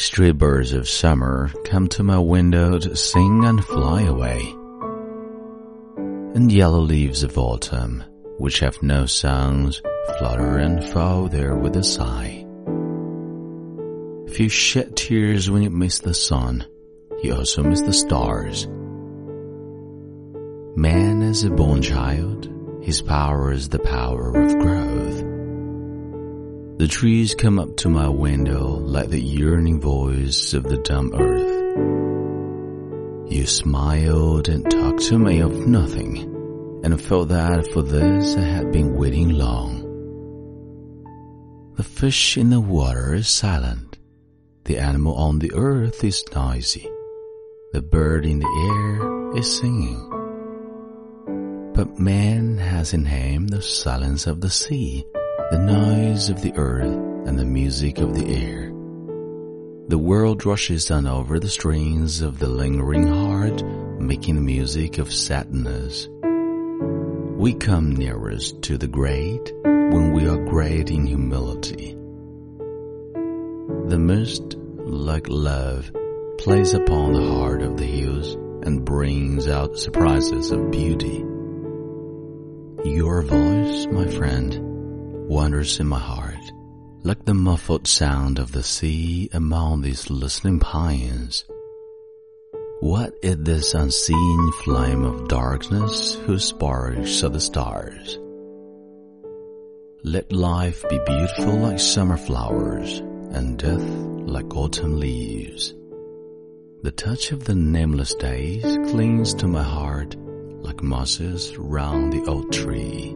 Stray birds of summer come to my window to sing and fly away. And yellow leaves of autumn, which have no songs, flutter and fall there with a sigh. If you shed tears when you miss the sun, you also miss the stars. Man is a born child, his power is the power of growth. The trees come up to my window like the yearning voice of the dumb earth. You smiled and talked to me of nothing, and I felt that for this I had been waiting long. The fish in the water is silent, the animal on the earth is noisy, the bird in the air is singing. But man has in him the silence of the sea the noise of the earth and the music of the air. The world rushes on over the strings of the lingering heart, making the music of sadness. We come nearest to the great when we are great in humility. The mist, like love, plays upon the heart of the hills and brings out surprises of beauty. Your voice, my friend, wanders in my heart, like the muffled sound of the sea among these listening pines. What is this unseen flame of darkness whose sparks are the stars? Let life be beautiful like summer flowers and death like autumn leaves. The touch of the nameless days clings to my heart like mosses round the old tree.